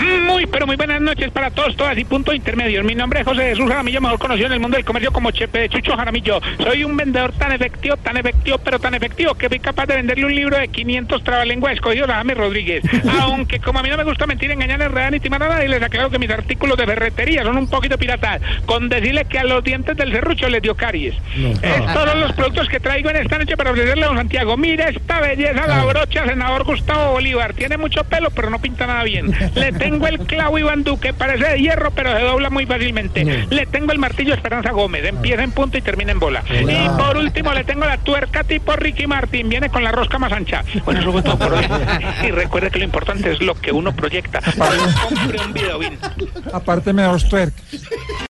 Muy, pero muy buenas noches para todos, todas y punto intermedio. Mi nombre es José Jesús Jaramillo, mejor conocido en el mundo del comercio como Chepe Chucho Jaramillo. Soy un vendedor tan efectivo, tan efectivo, pero tan efectivo que fui capaz de venderle un libro de 500 trabalenguas escogidos a James Rodríguez. Aunque como a mí no me gusta mentir, engañar, enredar ni timar a nadie, les aclaro que mis artículos de ferretería son un poquito piratas. Con decirle que a los dientes del serrucho les dio caries. Estos son los productos que traigo en esta noche para ofrecerle a don Santiago. Mire esta belleza, la brocha, senador Gustavo Bolívar. Tiene mucho pelo, pero no pinta nada bien. Le tengo el clavo Iván Duque, parece de hierro, pero se dobla muy fácilmente. Le tengo el martillo Esperanza Gómez, empieza en punto y termina en bola. Y por último le tengo la tuerca tipo Ricky Martin, viene con la rosca más ancha. Bueno, eso fue todo por hoy. Y recuerde que lo importante es lo que uno proyecta. Compre un video, Aparte me dos twerk.